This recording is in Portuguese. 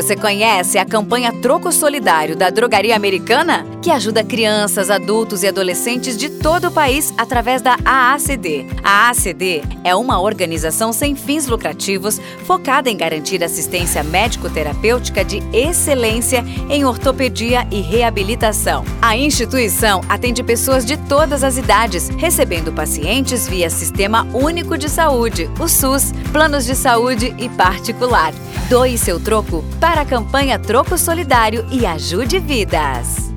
Você conhece a campanha Troco Solidário da Drogaria Americana? Que ajuda crianças, adultos e adolescentes de todo o país através da AACD. A AACD é uma organização sem fins lucrativos focada em garantir assistência médico-terapêutica de excelência em ortopedia e reabilitação. A instituição atende pessoas de todas as idades, recebendo pacientes via Sistema Único de Saúde, o SUS, planos de saúde e particular. Doe seu troco para a campanha Troco Solidário e ajude vidas.